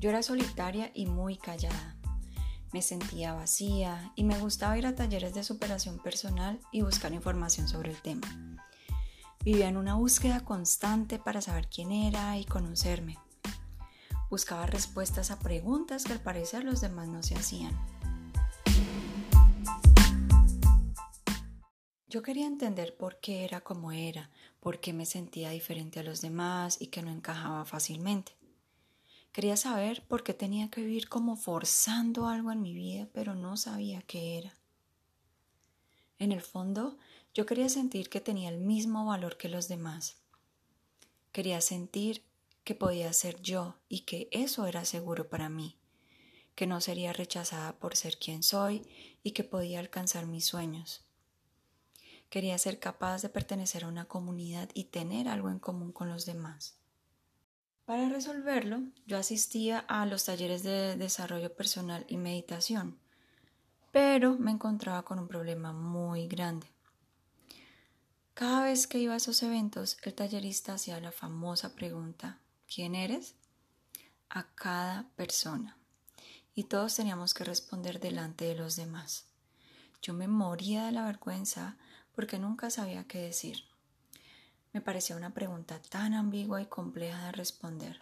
Yo era solitaria y muy callada. Me sentía vacía y me gustaba ir a talleres de superación personal y buscar información sobre el tema. Vivía en una búsqueda constante para saber quién era y conocerme. Buscaba respuestas a preguntas que al parecer los demás no se hacían. Yo quería entender por qué era como era, por qué me sentía diferente a los demás y que no encajaba fácilmente. Quería saber por qué tenía que vivir como forzando algo en mi vida, pero no sabía qué era. En el fondo, yo quería sentir que tenía el mismo valor que los demás. Quería sentir que podía ser yo y que eso era seguro para mí, que no sería rechazada por ser quien soy y que podía alcanzar mis sueños. Quería ser capaz de pertenecer a una comunidad y tener algo en común con los demás. Para resolverlo, yo asistía a los talleres de desarrollo personal y meditación, pero me encontraba con un problema muy grande. Cada vez que iba a esos eventos, el tallerista hacía la famosa pregunta ¿Quién eres? a cada persona. Y todos teníamos que responder delante de los demás. Yo me moría de la vergüenza porque nunca sabía qué decir. Me parecía una pregunta tan ambigua y compleja de responder.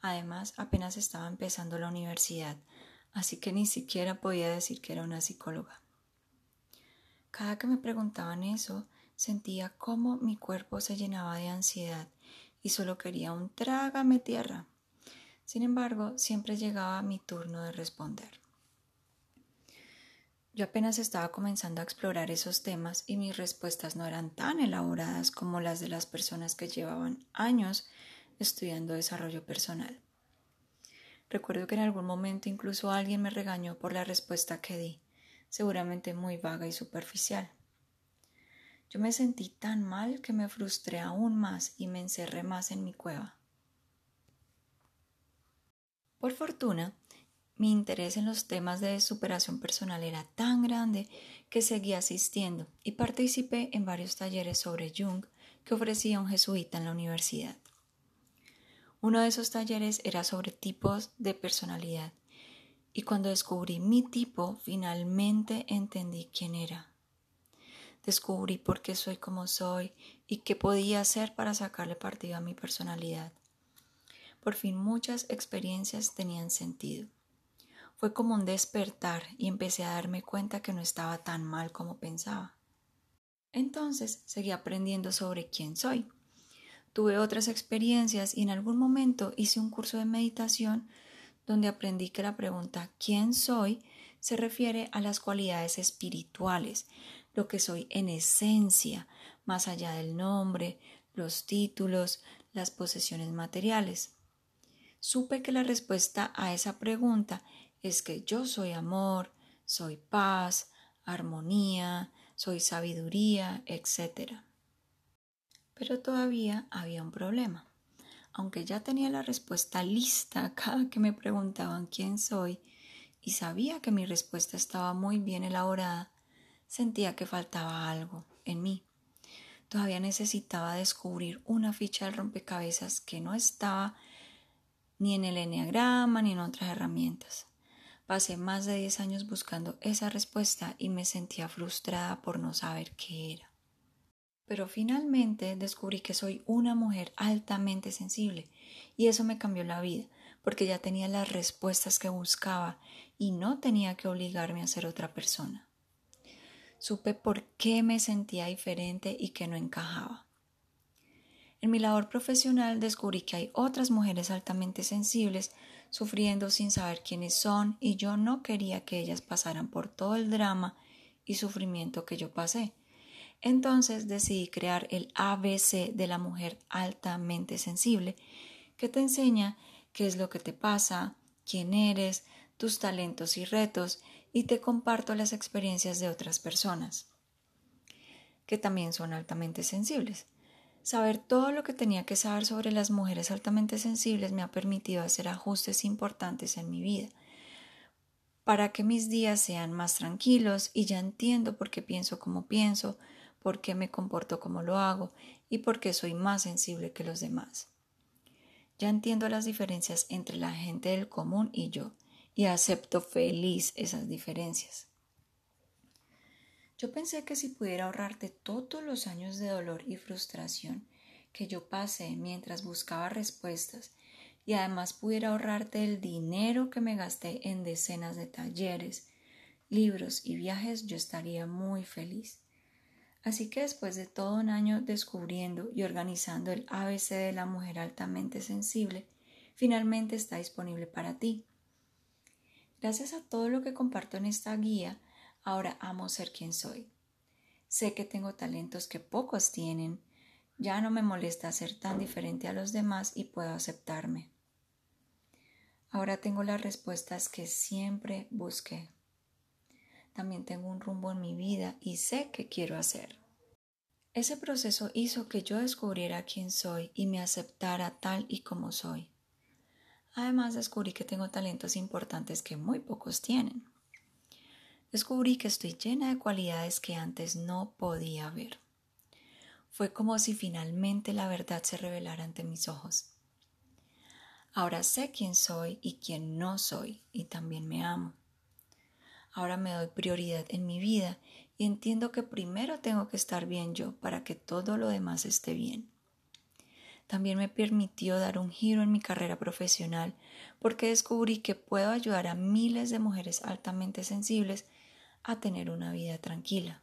Además, apenas estaba empezando la universidad, así que ni siquiera podía decir que era una psicóloga. Cada que me preguntaban eso, sentía cómo mi cuerpo se llenaba de ansiedad y solo quería un trágame tierra. Sin embargo, siempre llegaba mi turno de responder. Yo apenas estaba comenzando a explorar esos temas y mis respuestas no eran tan elaboradas como las de las personas que llevaban años estudiando desarrollo personal. Recuerdo que en algún momento incluso alguien me regañó por la respuesta que di, seguramente muy vaga y superficial. Yo me sentí tan mal que me frustré aún más y me encerré más en mi cueva. Por fortuna, mi interés en los temas de superación personal era tan grande que seguí asistiendo y participé en varios talleres sobre Jung que ofrecía un jesuita en la universidad. Uno de esos talleres era sobre tipos de personalidad y cuando descubrí mi tipo finalmente entendí quién era. Descubrí por qué soy como soy y qué podía hacer para sacarle partido a mi personalidad. Por fin muchas experiencias tenían sentido. Fue como un despertar y empecé a darme cuenta que no estaba tan mal como pensaba. Entonces seguí aprendiendo sobre quién soy. Tuve otras experiencias y en algún momento hice un curso de meditación donde aprendí que la pregunta ¿quién soy? se refiere a las cualidades espirituales, lo que soy en esencia, más allá del nombre, los títulos, las posesiones materiales. Supe que la respuesta a esa pregunta es que yo soy amor, soy paz, armonía, soy sabiduría, etc. Pero todavía había un problema. Aunque ya tenía la respuesta lista cada que me preguntaban quién soy y sabía que mi respuesta estaba muy bien elaborada, sentía que faltaba algo en mí. Todavía necesitaba descubrir una ficha del rompecabezas que no estaba ni en el enneagrama ni en otras herramientas. Pasé más de 10 años buscando esa respuesta y me sentía frustrada por no saber qué era. Pero finalmente descubrí que soy una mujer altamente sensible y eso me cambió la vida, porque ya tenía las respuestas que buscaba y no tenía que obligarme a ser otra persona. Supe por qué me sentía diferente y que no encajaba. En mi labor profesional descubrí que hay otras mujeres altamente sensibles sufriendo sin saber quiénes son y yo no quería que ellas pasaran por todo el drama y sufrimiento que yo pasé. Entonces decidí crear el ABC de la mujer altamente sensible, que te enseña qué es lo que te pasa, quién eres, tus talentos y retos, y te comparto las experiencias de otras personas, que también son altamente sensibles. Saber todo lo que tenía que saber sobre las mujeres altamente sensibles me ha permitido hacer ajustes importantes en mi vida para que mis días sean más tranquilos y ya entiendo por qué pienso como pienso, por qué me comporto como lo hago y por qué soy más sensible que los demás. Ya entiendo las diferencias entre la gente del común y yo y acepto feliz esas diferencias. Yo pensé que si pudiera ahorrarte todos los años de dolor y frustración que yo pasé mientras buscaba respuestas y además pudiera ahorrarte el dinero que me gasté en decenas de talleres, libros y viajes, yo estaría muy feliz. Así que después de todo un año descubriendo y organizando el ABC de la mujer altamente sensible, finalmente está disponible para ti. Gracias a todo lo que comparto en esta guía, ahora amo ser quien soy. Sé que tengo talentos que pocos tienen, ya no me molesta ser tan diferente a los demás y puedo aceptarme. Ahora tengo las respuestas que siempre busqué. También tengo un rumbo en mi vida y sé qué quiero hacer. Ese proceso hizo que yo descubriera quién soy y me aceptara tal y como soy. Además descubrí que tengo talentos importantes que muy pocos tienen. Descubrí que estoy llena de cualidades que antes no podía ver. Fue como si finalmente la verdad se revelara ante mis ojos. Ahora sé quién soy y quién no soy y también me amo. Ahora me doy prioridad en mi vida y entiendo que primero tengo que estar bien yo para que todo lo demás esté bien también me permitió dar un giro en mi carrera profesional porque descubrí que puedo ayudar a miles de mujeres altamente sensibles a tener una vida tranquila.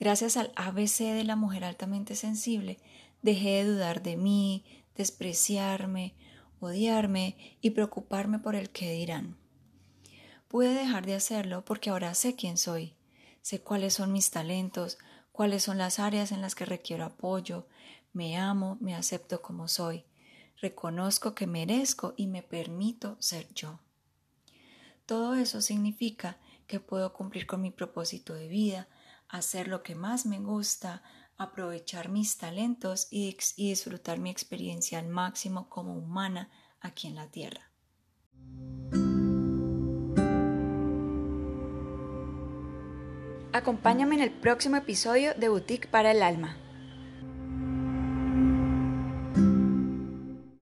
Gracias al ABC de la mujer altamente sensible, dejé de dudar de mí, despreciarme, odiarme y preocuparme por el que dirán. Pude dejar de hacerlo porque ahora sé quién soy, sé cuáles son mis talentos, cuáles son las áreas en las que requiero apoyo, me amo, me acepto como soy, reconozco que merezco y me permito ser yo. Todo eso significa que puedo cumplir con mi propósito de vida, hacer lo que más me gusta, aprovechar mis talentos y, disfrutar mi experiencia al máximo como humana aquí en la Tierra. Acompáñame en el próximo episodio de Boutique para el Alma.